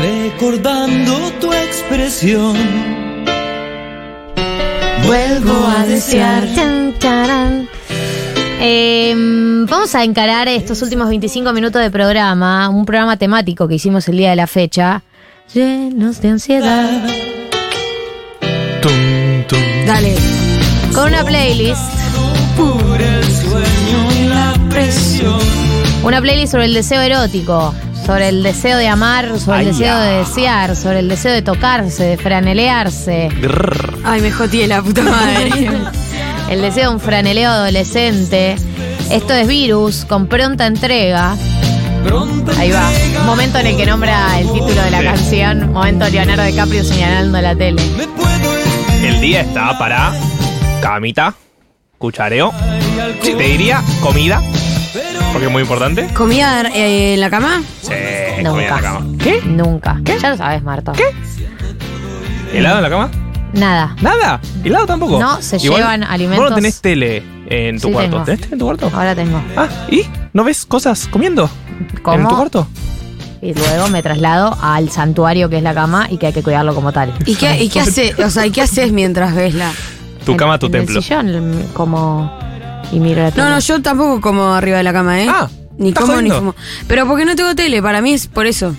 recordando tu expresión. Vuelvo a desear. Eh, vamos a encarar estos últimos 25 minutos de programa, un programa temático que hicimos el día de la fecha, llenos de ansiedad, Tum, tum. Dale. con una playlist, Por el sueño y la presión. una playlist sobre el deseo erótico, sobre el deseo de amar, sobre el deseo de ya. desear, sobre el deseo de tocarse, de franelearse, Grrr. Ay, me joteé la puta madre. el deseo de un franeleo adolescente. Esto es Virus, con pronta entrega. Ahí va. Momento en el que nombra el título de la Sí. canción. Momento Leonardo DiCaprio señalando la tele. El día está para camita, cuchareo. te diría comida, porque es muy importante. ¿Comida eh, en la cama? Sí, comida en la Nunca. cama. ¿Qué? Nunca. Ya lo sabes, Marta. ¿Qué? ¿Helado en la cama? Nada. Nada. ¿Helado tampoco? No, se llevan alimentos- Vos no tenés tele en tu Sí, cuarto. tengo. ¿Tenés tele en tu cuarto? Ahora tengo. Ah, ¿y? ¿No ves cosas comiendo? ¿En Como tu cuarto? y luego me traslado al santuario que es la cama y que hay que cuidarlo como tal. ¿Y qué, y qué hace, o sea, ¿y qué haces mientras ves la? Tu En- cama, tu en templo. El sillón, como. Y miro la tele. No, no, yo tampoco como arriba de la cama, ¿eh? Ah, ni ¿estás como ni como. Pero porque no tengo tele, para mí es por eso.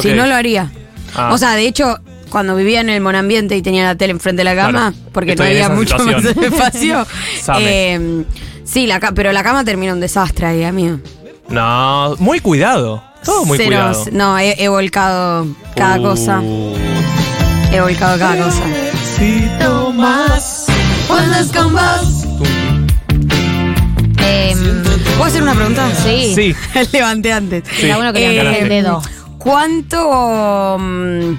Si no lo haría. Ah. O sea, de hecho, cuando vivía en el monambiente y tenía la tele enfrente de la cama, Claro. porque Estoy no había mucho más espacio. Eh, sí, la pero la cama termina un desastre ahí, amigo. No, muy cuidado. Todo muy Cero- cuidado. No, he, he volcado cada Uh, cosa. He volcado cada cosa. Necesito más. ¿Cuántas con vos? Em, ¿Puedo hacer una pregunta? sí. Sí. Levanté antes. Era uno que le Eh, levantó el dedo. ¿Cuánto. mm,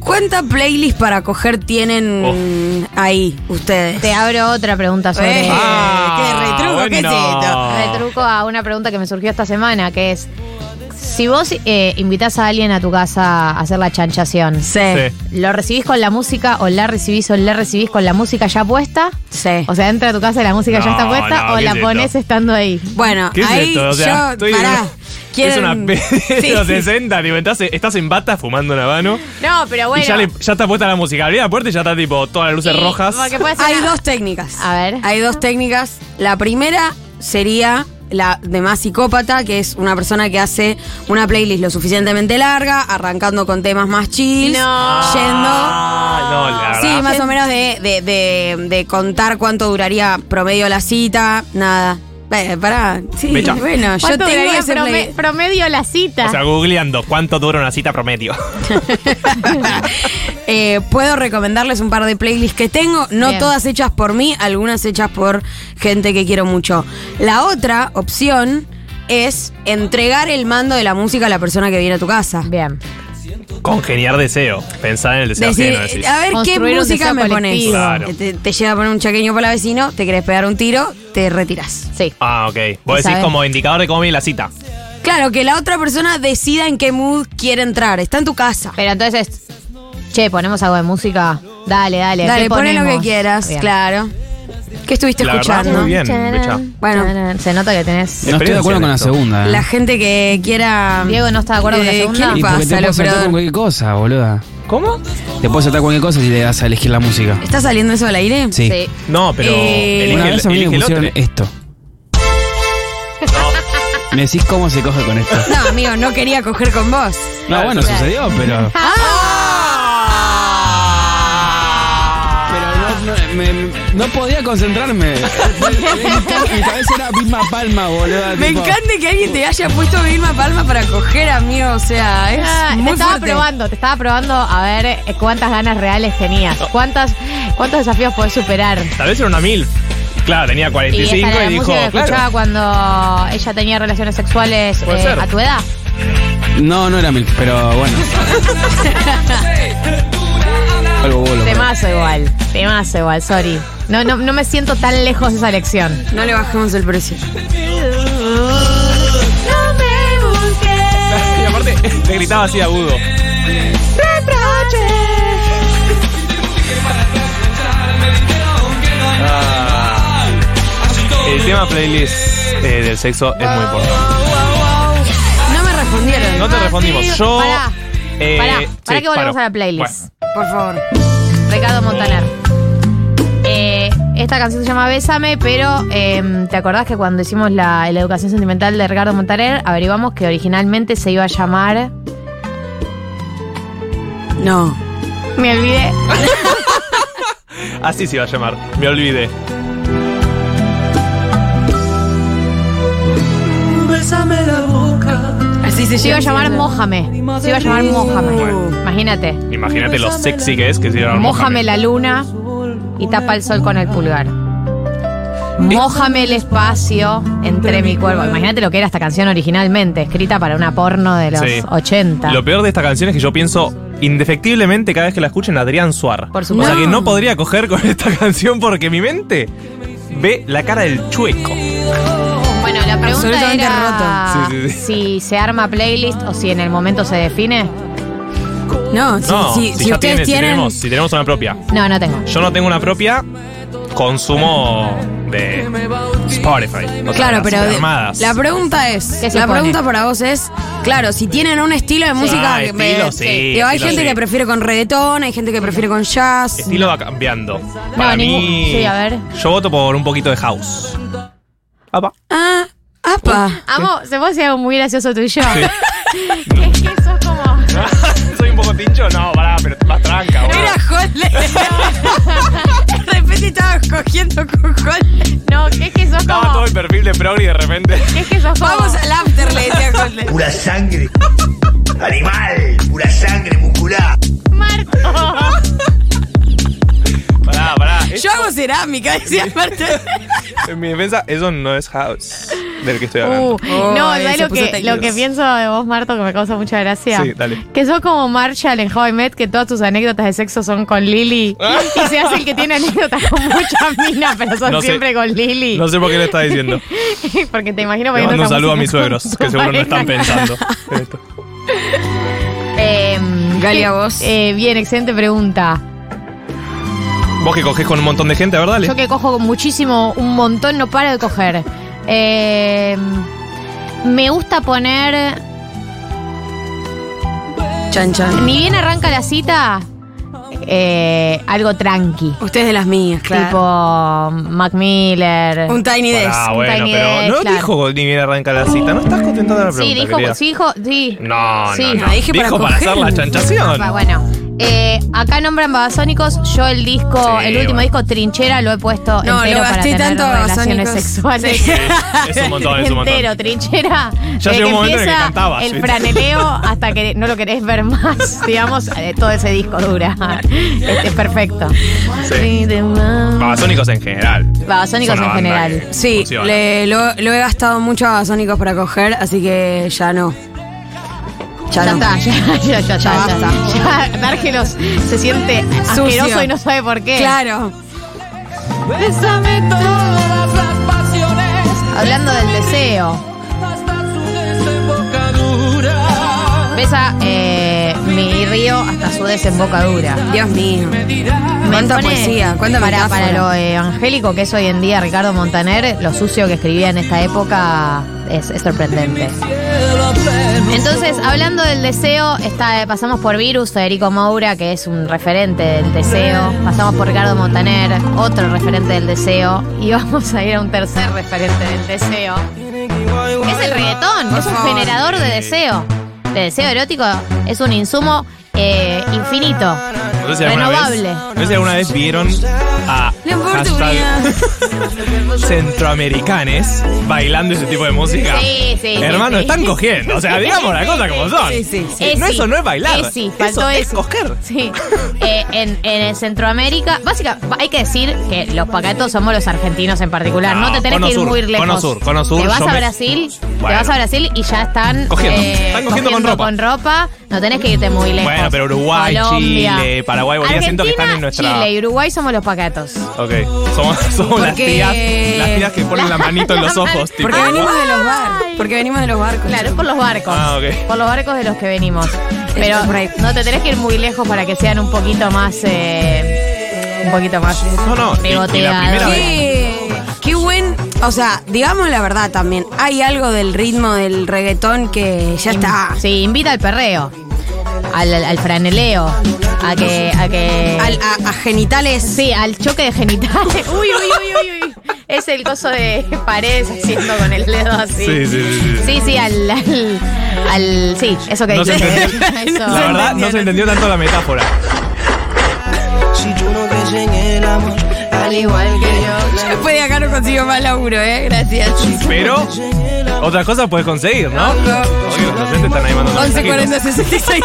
¿Cuánta playlist para coger tienen ahí ustedes? Te abro otra pregunta sobre. Eh, Ah, qué retruco, ¿qué es esto? Retruco a una pregunta que me surgió esta semana, que es. Si vos eh, invitás a alguien a tu casa a hacer la chanchación, Sí, Sí. ¿lo recibís con la música o la recibís o la recibís con la música ya puesta? sí. O sea, entra a tu casa y la música ya No, está puesta no, o ¿qué la es pones esto? estando ahí. Bueno, ¿Qué es ahí esto? O sea, yo. estoy pará. Es ¿Quieren- una pe- de Sí. los 60, tipo, estás, estás en bata fumando una mano No, pero bueno. y ya, le- ya está puesta la música. Abrí la puerta y ya está tipo todas las luces Y- rojas. porque puede ser Hay una- dos técnicas. A ver. Hay dos técnicas. La primera sería la de más psicópata, que es una persona que hace una playlist lo suficientemente larga, arrancando con temas más chill, No. Ah, no. Sí, más o menos de, de, de- de contar cuánto duraría promedio la cita, nada. Eh, pará, sí, Mecha. bueno, yo ¿Cuánto tengo duraría prome- play- promedio la cita? O sea, googleando cuánto dura una cita promedio. Eh, puedo recomendarles un par de playlists que tengo, no Bien. todas hechas por mí, algunas hechas por gente que quiero mucho. La otra opción es entregar el mando de la música a la persona que viene a tu casa. Bien. Congeniar deseo. Pensar en el deseo Decir, ajeno, decís. a ver qué Construir un música deseo me pones. colectivo. Claro. Te, te llega a poner un chaqueño para la vecino, te querés pegar un tiro, te retiras. Sí. Ah, ok. Vos decís sabes- como indicador de cómo viene la cita. Claro, que la otra persona decida en qué mood quiere entrar. Está en tu casa. Pero entonces, che, ponemos algo de música. Dale, dale. Dale, ¿qué poné lo que ponemos? quieras, Bien. claro. ¿Qué estuviste La verdad, escuchando? muy bien, Becha. Bueno. Se nota que tenés. No estoy de acuerdo con la segunda. ¿eh? La gente que quiera. Diego no está de acuerdo con la Eh, segunda. ¿Qué y le porque te pasa, puedes saltar con cualquier cosa, boluda. ¿Cómo? Te puedes saltar cualquier cosa si le das a elegir la música. ¿Está saliendo eso al aire? Sí. Sí. No, pero Eh, elige, Una vez a mí me elige el pusieron otro. esto. Me decís cómo se coge con esto. No, amigo, no quería coger con vos. No, bueno, sucedió, pero. Pero no, no, me- no podía concentrarme. Mi cabeza era misma palma, boluda. Me tipo- encanta que alguien te haya puesto Vilma Palma para coger, amigo. O sea, es Ah, te estaba fuerte. probando, te estaba probando a ver eh, cuántas ganas reales tenías. Cuántas, ¿Cuántos desafíos podés superar? Tal vez era una mil. Claro, tenía Y 45 esta y, la dijo, escuchaba cuando ella tenía relaciones sexuales eh, a tu edad. No, no era mil, pero bueno. Algo bolo. Temazo igual, temazo igual, sorry. No, no, no me siento tan lejos de esa lección. No le bajemos el precio. Y aparte, le gritaba así agudo. Ah. El tema playlist eh, del sexo es muy importante. No me respondieron. No te respondimos. Yo. Pará, Eh, Pará, pará sí, que volvemos paro. a la playlist. Por favor. Ricardo Montaner. Eh, esta canción se llama Bésame, pero eh, ¿te acordás que cuando hicimos la, la educación sentimental de Ricardo Montaner, averiguamos que originalmente se iba a llamar. No. Me olvidé. Así se iba a llamar. Me olvidé. Bésame Así se iba a llama. llamar Mójame. Se iba a llamar Mójame. Bueno. Imagínate. Imagínate lo sexy que es que se iba a llamar Mójame la luna y tapa el sol con el pulgar. Mójame el espacio entre mi cuerpo. Imagínate lo que era esta canción originalmente, escrita para una porno de los Sí. 80. Lo peor de esta canción es que yo pienso indefectiblemente cada vez que la escucho en Adrián Suar. Por O supuesto. sea que no podría coger con esta canción porque mi mente ve la cara del chueco. La pregunta Absolutamente era roto. Sí, sí, sí. si se arma playlist o si en el momento se define. No, si, No, si- si, si ya ustedes tiene- si tienen. tenemos, si tenemos una propia. No, no tengo. Yo no tengo una propia, consumo de Spotify. O sea, Claro, las pero de- armadas. la pregunta es, ¿Qué se la pone? pregunta para vos es, claro, si tienen un estilo de música, Ah, que estilo, sí, digo, hay estilo, gente sí. que prefiere con reggaetón, hay gente que prefiere con jazz. Estilo va cambiando. Para ningún- mí, sí, a ver. yo voto por un poquito de house. Apa. Ah, apa. Amo, se puede decir algo muy gracioso tú y yo. es que sos como. ¿Soy un poco tincho? No, pará, pero más tranca. boludo. Era Holly. de repente estabas cogiendo con Holly. No, que es que sos Estaba como. todo el perfil de Progry y de repente. que es que sos como. Vamos al after, le decía Holly. Pura sangre. Animal. Pura sangre muscular. Marto. Pará, pará. Yo hago cerámica, decía Marta. En mi defensa, eso no es house del que estoy hablando. Uh, no, ¿sabes lo que, lo que pienso de vos, Marto, que me causa mucha gracia? Sí, dale. Que sos como Marshall en How I Met, que todas tus anécdotas de sexo son con Lily. y se hace el que tiene anécdotas con muchas minas, pero son No sé. siempre con Lily. No sé por qué le está diciendo. Porque te imagino mando un saludo a mis suegros, que seguro no están pensando. en esto. Eh, Galia, ¿qué- vos. eh, bien, excelente pregunta. Vos que cogés con un montón de gente, a ver, dale. Yo que cojo muchísimo, un montón, no paro de coger. Eh, me gusta poner. Chan, chan. Ni bien arranca la cita, eh, algo tranqui. Ustedes de las mías, claro. Tipo Mac Miller. un Tiny Desk. Ah, bueno, Tiny pero Desk, no claro. dijo ni bien arranca la cita. No estás contentando la pregunta, sí, dijo, querida. sí, dijo, sí. No, Sí. no, no. Dije para dijo para, coger. hacer la chanchación. Ah, Bueno, eh, acá nombran Babasónicos. Yo el disco, Sí, el último bueno. disco Trinchera lo he puesto No, entero lo para gasté tener tanto relaciones sexuales. Sí. Es un montón, es un montón. entero, Trinchera. Ya llegó un momento en el que cantabas, El ¿viste? franeleo hasta que no lo querés ver más, digamos, eh, todo ese disco dura. Este, es perfecto. Sí. Babasónicos en general. Babasónicos en general. Sí, le- lo, lo he gastado mucho a Babasónicos para coger, así que ya no. Ya, Ya no. está, ya, ya, ya, ya, Ya ya. basta. Ya, Dárgelos se siente Sucio. asqueroso y no sabe por qué. Claro. Bésame todas las pasiones Hablando del deseo. hasta su desembocadura. Besa eh, mi río hasta su desembocadura. Dios mío. Cuánta poesía, cuánta para, metáfora. para lo evangélico que es hoy en día Ricardo Montaner, lo sucio que escribía en esta época es, es sorprendente. Entonces, hablando del deseo, está, pasamos por Virus, Federico Moura, que es un referente del deseo. Pasamos por Ricardo Montaner, otro referente del deseo. Y vamos a ir a un tercer referente del deseo. Es el reggaetón, es un generador de deseo. De deseo erótico es un insumo eh, infinito, No sé si alguna renovable. Vez, no sé si alguna vez vieron a La hashtag centroamericanes bailando ese tipo de música. Sí, sí, Hermano, sí. están cogiendo. O sea, digamos las cosas como son. Sí, sí, sí. Eh, no, sí. eso no es bailar. Eh, sí, faltó eso. Es eso. coger. Sí. Eh, en, Centroamérica, básicamente, hay que decir que los pacatos somos los argentinos en particular. No, No, te tenés Cono que ir Sur, muy lejos. Cono Sur, Cono Sur, Te vas yo a me- Brasil, te Bueno. vas a Brasil y ya están Cogiendo. eh, Están cogiendo con ropa. con ropa. No tenés que irte muy lejos. Bueno, pero Uruguay, Colombia. Chile, Paraguay, Bolivia, siento que están en nuestra- Chile y Uruguay somos los pacatos. Ok. Somos, somos las Porque- tías. Las tías que ponen la manito en los ojos. tipo, Porque venimos de los bar. Ay. Porque venimos de los barcos. Claro, es por los barcos. Ah, ok. Por los barcos de los que venimos. Pero no te tenés que ir muy lejos para que sean un poquito más. eh, un poquito más. No, no, y- y la pegoteados. primera vez- Qué, qué buen. O sea, digamos la verdad también. Hay algo del ritmo del reggaetón que ya está. Sí, invita al perreo. Al, al franeleo, a que, a que Al- a, a genitales. sí, al choque de genitales. Uy, uy, uy, uy, uy. Es el coso de paredes haciendo con el dedo así. Sí, sí, sí, sí. Sí, sí, al, al, al- sí, eso que No dice. Eso. La verdad, no se entendió tanto la metáfora. Si tú no crees en el amor, Al igual que yo. Después de acá no consigo más laburo, ¿eh? Gracias. Pero otra cosa puedes conseguir, ¿no? Oye, los docentes están ahí mandando 11 40 mensajitos. 66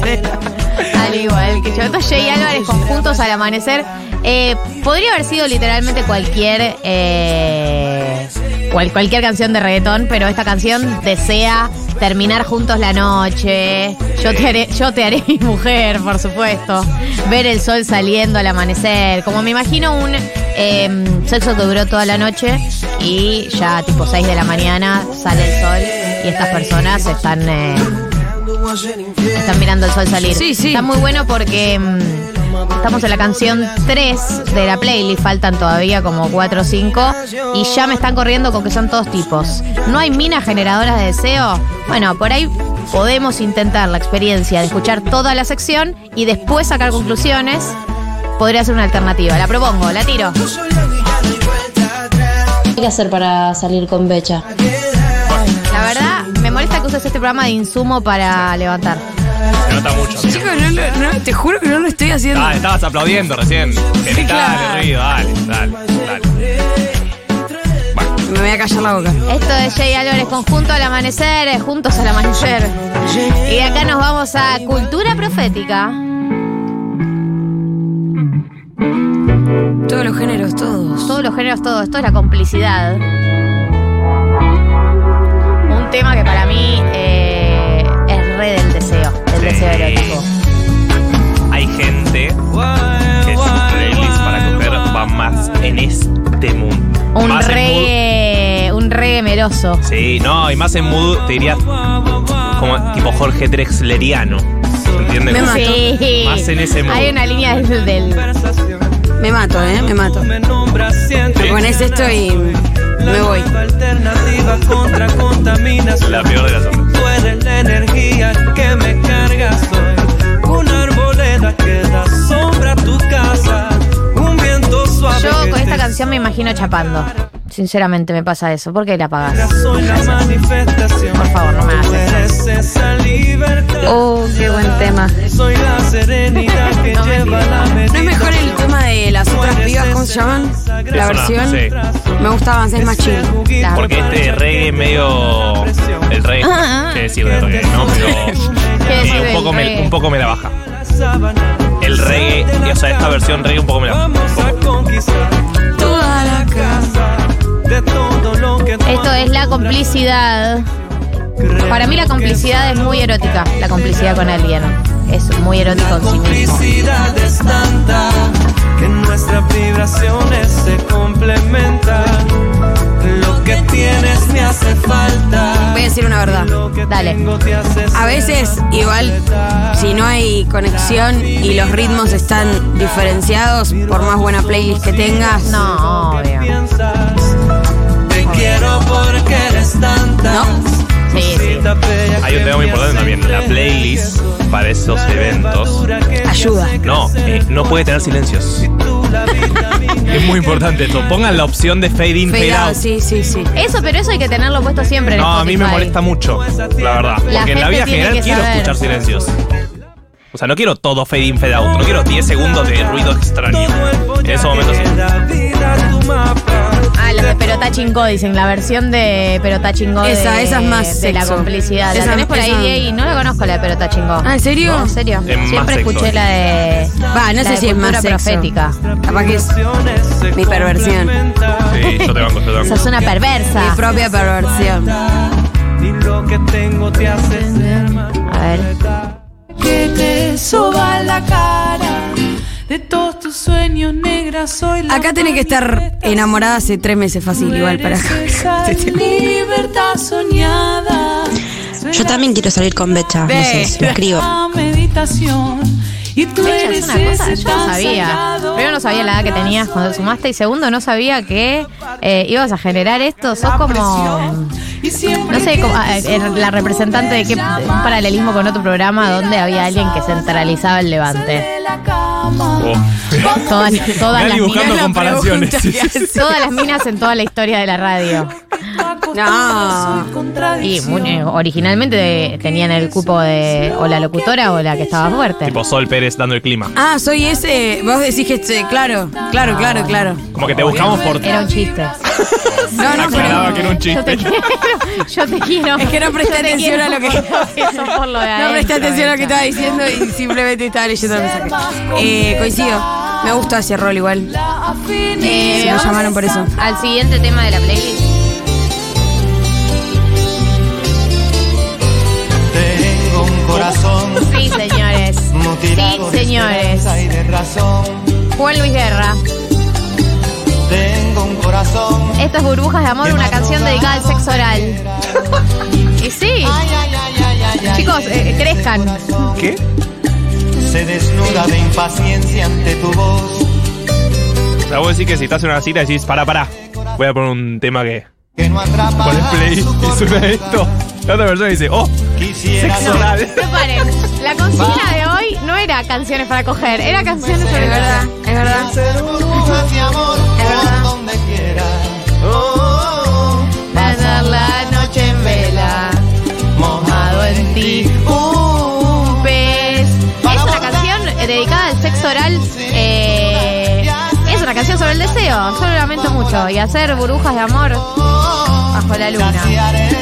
000. Al igual que yo. Entonces, Jay Álvarez con Juntos al Amanecer. eh, podría haber sido literalmente cualquier. eh, cual- cualquier canción de reggaetón, pero esta canción desea terminar juntos la noche. Yo te haré, yo te haré mi mujer, por supuesto. Ver el sol saliendo al amanecer. Como me imagino un eh, sexo que duró toda la noche y ya tipo 6 de la mañana sale el sol y estas personas están. eh, están mirando el sol salir. Sí, sí. Está muy bueno porque mm, estamos en la canción 3 de la playlist, faltan todavía como 4 o 5 y ya me están corriendo con que son todos tipos. ¿No hay minas generadoras de deseo? Bueno, por ahí podemos intentar la experiencia de escuchar toda la sección y después sacar conclusiones. Podría ser una alternativa. La propongo, la tiro. ¿Qué hay que hacer para salir con Becha? La verdad, me molesta que uses este programa de insumo para levantar. Se nota mucho. Chicos, no, lo- no, te juro que no lo estoy haciendo. Ah, estabas aplaudiendo recién. Genital, claro. ruido, dale, dale, dale. Me voy a callar la boca. Esto es Jay Álvarez con Junto al Amanecer, eh, juntos al amanecer. Y de acá nos vamos a Cultura Profética. Todos los géneros, todos. Todos los géneros, todo. Esto es la complicidad. Un tema que para mí erótico. Hay gente que sus playlists para coger van más en este mood. Un Más reggae, un reggae mood- Sí, no, y más en mood, te diría como tipo Jorge Drexleriano. ¿Entiendes? Me mato. Sí. Más en ese mood. Hay una línea del, del- Me mato, ¿eh? Me mato. me ese esto y me voy. La peor de las ondas. Canción me imagino chapando. Sinceramente me pasa eso. ¿Por qué la manifestación. Por favor, no me hagas libertad. Oh, qué buen tema. No ¿No es mejor el tema de las otras pibas? ¿Cómo se llaman? La versión. sí. Me gustaba más, es más chill. Claro. Porque este reggae medio. El reggae. Ah, ah. ¿Qué decir de reggae? ¿No? Pero. ¿Qué eh, decir un, poco me, un poco me la baja. El reggae, o sea, esta versión reggae un poco me la baja. Esto es la complicidad. Para mí la complicidad es muy erótica, la complicidad con alguien. Es muy erótico en sí mismo. complicidad es tanta que nuestras vibraciones se complementan. Lo que tienes me hace falta. Voy a decir una verdad. Dale. A veces, igual, si no hay conexión y los ritmos están diferenciados, por más buena playlist que tengas, No, obvio. Piensas. Te quiero porque eres tanta. ¿No? Sí, sí. Hay un tema muy importante también. La playlist para esos eventos. ayuda. No, eh, no puede tener silencios. Es muy importante esto. Pongan la opción de fade in, fade, Fade out, out. sí, sí, sí. Eso, pero eso hay que tenerlo puesto siempre en No, a mí me molesta mucho, la verdad. Porque en gente la vida tiene general que quiero saber. escuchar silencios. O sea, no quiero todo fade in, fade out. No quiero 10 segundos de ruido extraño. En esos momentos las de Perota Chingó, dicen, la versión de Perota Chingó de, Esa, esa es más de la complicidad. ¿La Esa- tenés por ahí, esa- Diego? No la conozco la de Perota Chingó. Ah, ¿en serio? No, en serio. Es Siempre sexo. escuché la de. Va, no la sé de si es más sexo. profética. Capaz que es mi perversión. Sí, yo te banco, yo te banco. Sos una mi perversa. propia perversión. Y lo que tengo te hace ser más. A ver. que te soba la cara de todos tus sueños negras soy la Acá tenés que estar enamorada hace tres meses fácil, igual para libertad soñada Yo también quiero salir con Becha. No sé, se lo escribo. y tú Becha, eres es una cosa, yo no sabía. Primero no sabía la edad que tenías cuando te sumaste y segundo no sabía que eh, ibas a generar esto. Sos como No sé, cómo- ah, que eh, la representante de qué un paralelismo con otro programa donde había alguien que centralizaba el levante. Cama. Oh. Todas, todas las buscando minas, comparaciones. todas las minas en toda la historia de la radio. No. Y muy- eh, originalmente de- tenían el cupo de o la locutora o la que estaba fuerte. Tipo Sol Pérez dando el clima. Ah, soy ese. Vos decís que este, claro, claro, claro, claro. Como que te buscamos por. Era un chiste. No, no, pero. Aclaraba que era un Yo te chiste. quiero. Yo te quiero. Es que no presté Yo te atención quiero a lo que- por eso, por lo de No presté adentro, atención a lo que estaba diciendo y simplemente estaba leyendo el mensaje. Eh, coincido. Me gusta ese rol igual. Eh, Se me llamaron por eso. Al siguiente tema de la playlist. Corazón Sí, señores. mutilado Sí, señores. y de razón. Juan Luis Guerra. Tengo un corazón. Esto es Burbujas de Amor, una canción dedicada al sexo oral. Y sí, Ay, ay, ay, ay, ay, ay, chicos, eh, crezcan. ¿Qué? Se desnuda de impaciencia ante tu voz. O sea, vos decís que si estás en una cita decís, para, para. Voy a poner un tema que. Que no atrapa play y suena esto. La otra persona dice, oh, Quisiera oral. Preparen, la consigna de hoy no era canciones para coger, era canciones sobre Es verdad, es verdad. ser burbujas de amor por donde quiera. Oh, oh, oh. Pasar la noche en vela, mojado en ti, un pez. Es una canción dedicada al sexo oral. eh, es una canción sobre el deseo. Yo lo lamento mucho. Y hacer burbujas de amor bajo la luna.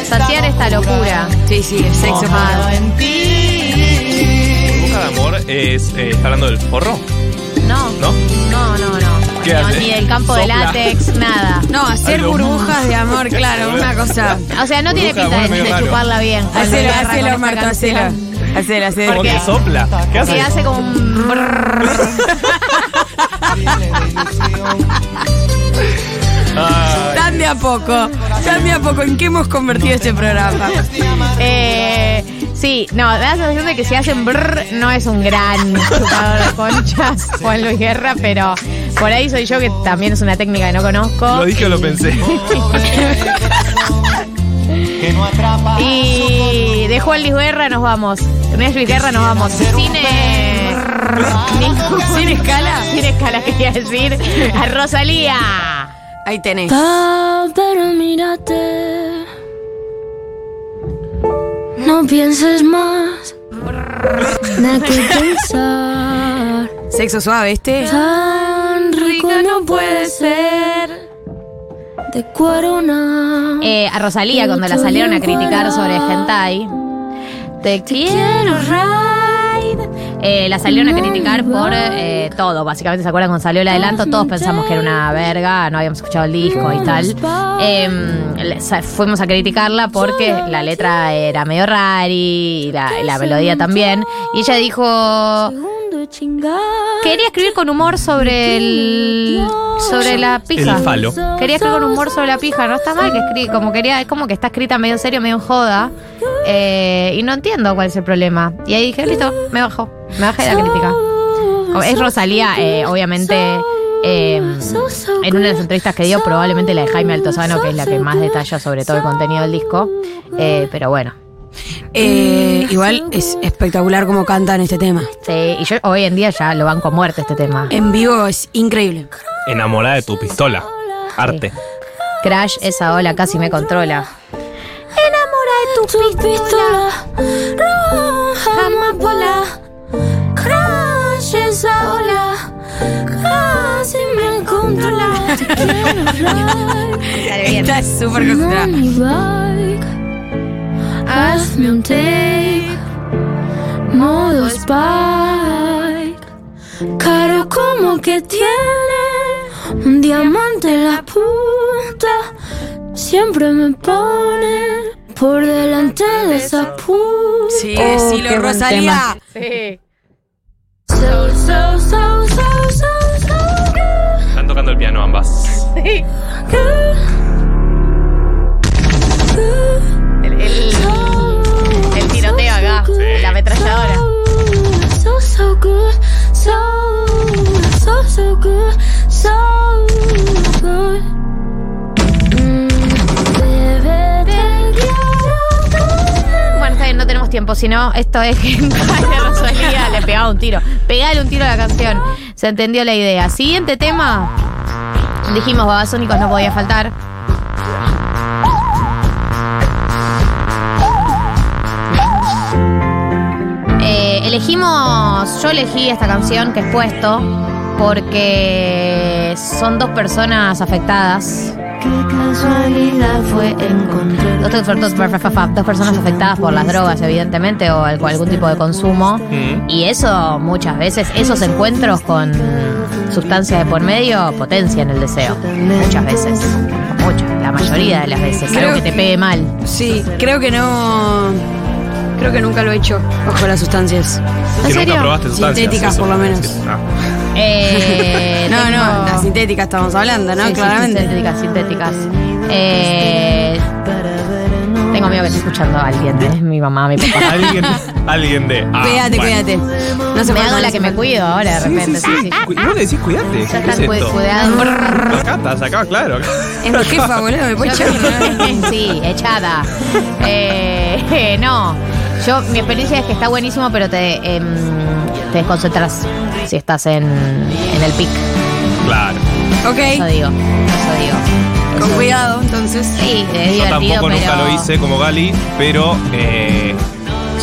Saciar esta locura. Sí, sí, el sexo para. en ti. De amor es. eh, ¿Está hablando del forro? No, ¿No? no, no, no. ¿Qué No, hace? Ni del campo de Sopla. látex, nada. No, hacer burbujas de amor, claro, una cosa. O sea, no tiene Burbuja de pinta de, medio raro. chuparla bien. cuando Hacelo, agarra con hacelo, esta Marta, hacelo. canción. Hacelo. Como qué? que sopla. ¿Qué Que hace? hace como un brrrr. Tan de a poco, de a poco. ¿En qué hemos convertido este programa? Eh, sí, no, da la sensación de que si hacen brrr no es un gran chupador de conchas, Juan Luis Guerra, pero por ahí soy yo que también es una técnica que no conozco. ¿Lo dije o lo pensé? Que no atrapa Y de Juan Luis Guerra nos vamos. De Luis Guerra nos vamos. Cine. ¿Sin escala? Sin escala quería decir. A Rosalía. Ahí tenés. pero mírate. No pienses más. Nada que pensar. Sexo suave, este. Tan rico no puede ser. De cuerona. Eh, a Rosalía, cuando la salieron a criticar sobre Hentai. Te quiero ride. Eh, la salieron a criticar por eh, todo, básicamente. ¿Se acuerdan cuando salió el adelanto? Todos pensamos que era una verga, no habíamos escuchado el disco y tal. Eh, sa- fuimos a criticarla porque la letra era medio rari y la, y la melodía también. Y ella dijo. Quería escribir con humor sobre el. sobre la pija. El falo. Quería escribir con humor sobre la pija, no está mal que escribe, como quería, es como que está escrita medio en serio, medio en joda. eh, y no entiendo cuál es el problema. Y ahí dije, listo, me bajo, me bajé de la crítica. Es Rosalía, eh, obviamente, eh, en una de las entrevistas que dio, probablemente la de Jaime Altozano, que es la que más detalla sobre todo el contenido del disco. Eh, pero bueno, Eh, igual es espectacular cómo cantan este tema. sí, y yo hoy en día ya lo banco a muerte este tema. En vivo es increíble. Enamorada de tu pistola. Arte. Crash, esa ola casi me controla. Enamora de tu Tu pistola roja amapola Crash esa ola Casi me controla. Está súper concentrada. Hazme un tape Modo Spike Caro como que tiene Un diamante en la punta Siempre me pone Por delante de esa puta Sí, decilo, qué buen Rosalía. Sí. So, so, so, so, so, so good, Están tocando el piano ambas. Sí. Bueno, está bien, no tenemos tiempo, si no, esto es que Rosalía le pegaba un tiro. Pegale un tiro a la canción. Se entendió la idea. Siguiente tema. Dijimos, babasónicos no podía faltar. Elegimos, yo elegí esta canción que es puesto porque son dos personas afectadas. Qué casualidad fue encontrar. Dos, dos- dos- dos personas afectadas por las drogas, evidentemente, o al- algún tipo de consumo. Mm. Y eso muchas veces, esos encuentros con sustancias de por medio potencian el deseo. Muchas veces. Muchas, la mayoría de las veces. Algo Creo- que te pegue mal. Sí, creo que no. Creo que nunca lo he hecho bajo las sustancias. ¿En Que serio? nunca probaste sustancias. Sintéticas, eso por lo menos. Ah. Eh, No, tengo- no, las sintéticas estamos hablando, ¿no? Sí, sí, Claramente. sintéticas, sintéticas. Eh, tengo miedo que esté escuchando a alguien, ¿eh? mi mamá, mi papá. Alguien, alguien de. Ah, cuídate, bueno. cuídate. No se me hago la que me cuido ahora de repente, sí, sí. Cu- ¿No le decís cuídate? Ya ¿Qué es están cu- esto? cuidados. Acá estás, acá, claro. Es mi jefa, boludo, me puede echar. sí, echada. Eh, no, yo mi experiencia es que está buenísimo, pero te, em, te desconcentras si estás en, en el pic. Claro. Ok, Eso digo, eso digo. con Eso- cuidado, entonces. Sí, es Yo divertido, tampoco pero... nunca lo hice como Gali, pero eh,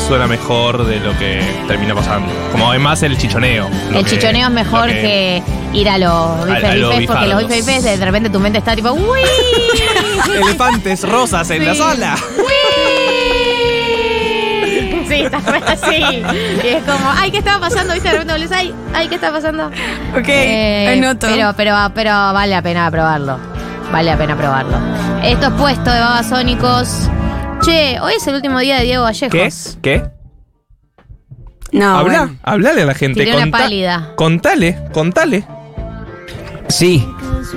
suena mejor de lo que termina pasando. Como además el chichoneo. lo El que- chichoneo es mejor lo que, ir a los bife a los bifes, porque los bifardos. bife bifes de repente tu mente está tipo ¡Uy! Elefantes rosas en la sala. Sí, está re así. Y es como, ay, ¿qué estaba pasando? ¿Viste? De repente volvés, ay, ay, ¿qué está pasando? Ok, Eh, anoto. Pero, pero, pero vale la pena probarlo. Vale la pena probarlo. Esto es puesto de babasónicos. Che, hoy es el último día de Diego ¿Qué? Vallejos. ¿Qué? No, Habla, bueno. hablale a la gente. Tiré una contá- pálida. Contale, contale. Sí.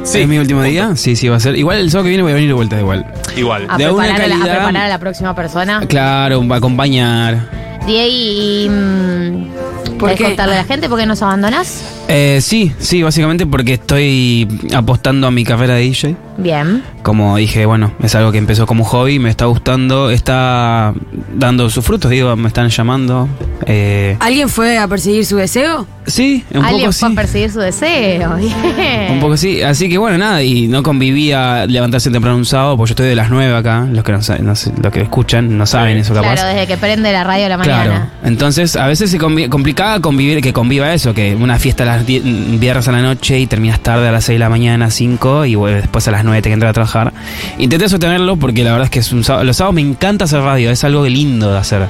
Sí. ¿Es mi último día? Sí, sí, va a ser. Igual el sábado que viene voy a venir de vuelta igual. Igual. A De una preparar, a la, a calidad- preparar a la próxima persona. Claro, va a acompañar. Diego, y. mm, ¿Por ¿querés qué? contarle a la gente por qué nos abandonás? Eh, sí, sí, básicamente porque estoy apostando a mi carrera de DJ. Bien. Como dije, bueno, es algo que empezó como hobby, me está gustando, está dando sus frutos, digo, me están llamando. Eh, ¿Alguien fue a perseguir su deseo? sí, un Alguien poco fue sí. a perseguir su deseo. Un poco sí, así que bueno, nada, y no convivía levantarse temprano un sábado, porque yo estoy de las 9 acá, los que no, no sé, los que escuchan no saben eso capaz. Claro, desde que prende la radio a la Claro, mañana. entonces a veces se convi- complicaba convivir, que conviva eso, que una fiesta a las viernes a la noche y terminas tarde a las 6 de la mañana, 5 y bueno, después a las 9 te que entrar a trabajar. Intenté sostenerlo porque la verdad es que es un sábado, los sábados me encanta hacer radio, es algo lindo de hacer.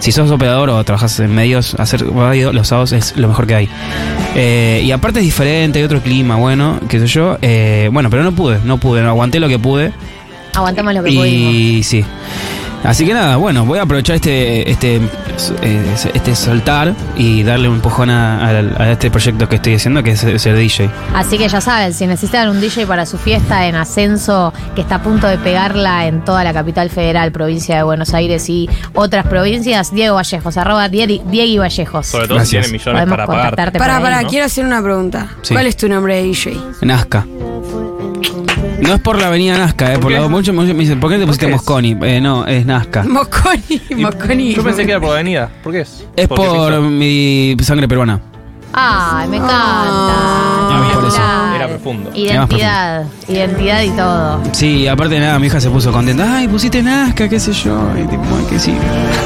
Si sos operador o trabajas en medios, hacer radio los sábados es lo mejor que hay. Eh, y aparte es diferente, hay otro clima, bueno, qué sé yo. Eh, bueno, pero no pude, no pude, no aguanté lo que pude. Aguantemos lo que pudimos. Y sí. Así que nada, bueno, voy a aprovechar este este eh, este soltar y darle un empujón a, a- a este proyecto que estoy haciendo, que es ser DJ. Así que ya saben, si necesitan un DJ para su fiesta en ascenso, que está a punto de pegarla en toda la capital federal, provincia de Buenos Aires y otras provincias, Diego Vallejos, arroba Die- Diego Vallejos. Sobre todo Gracias. si tiene millones Podemos para pagar. contactarte Para, ahí, para, ¿no? quiero hacer una pregunta. Sí. ¿Cuál es tu nombre de DJ? Nazca. No es por la avenida Nazca, eh, por qué? la, muchos me dicen, ¿por qué te pusiste? Mosconi? Eh, no, es Nazca. Mosconi, Mosconi. Yo pensé que era por avenida. ¿Por qué es? Es por mi sangre peruana. Ay, me encanta. Ah, por eso. Era profundo. Identidad, identidad y todo. Sí, aparte de nada, mi hija se puso contenta. Ay, pusiste Nazca, qué sé yo. Y tipo, ay, que sí.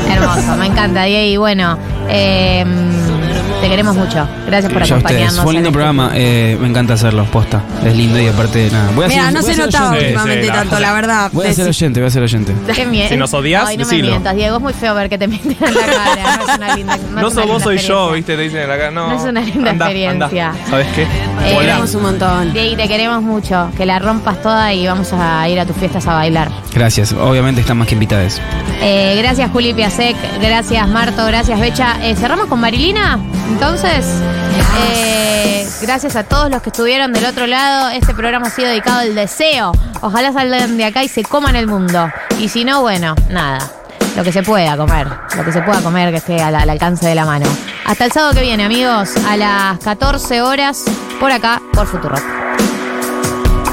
Hermoso, me encanta, Diego. Y bueno, eh, te queremos mucho. Gracias por Ya acompañarnos. Fue un lindo programa. eh, me encanta hacerlo, posta. Es lindo y aparte, nada. Voy a Mira, ser- no voy se notaba oyente. últimamente Sí, sí, tanto, la- la verdad. Voy a ser oyente, voy a ser oyente. Qué mie- Si nos odias, Ay, no me decilo. mientas, Diego. Es muy feo ver que te mienten en la cara. No es una linda. No, No es sos vos, soy yo. ¿viste? Te dicen en la cara. No, No es una linda anda, experiencia. anda. ¿Sabes qué? Eh. Queremos un montón. Diego, te queremos mucho. Que la rompas toda y vamos a ir a tus fiestas a bailar. Gracias. Obviamente están más que invitadas. Eh, gracias, Juli Piasek. Gracias, Marto. Gracias, Becha. Eh, Cerramos con Marilina. Entonces, eh, gracias a todos los que estuvieron del otro lado. Este programa ha sido dedicado al deseo. Ojalá salgan de acá y se coman el mundo. Y si no, bueno, nada. Lo que se pueda comer. Lo que se pueda comer que esté al, al alcance de la mano. Hasta el sábado que viene, amigos. A las 14 horas. Por acá, por Futurock.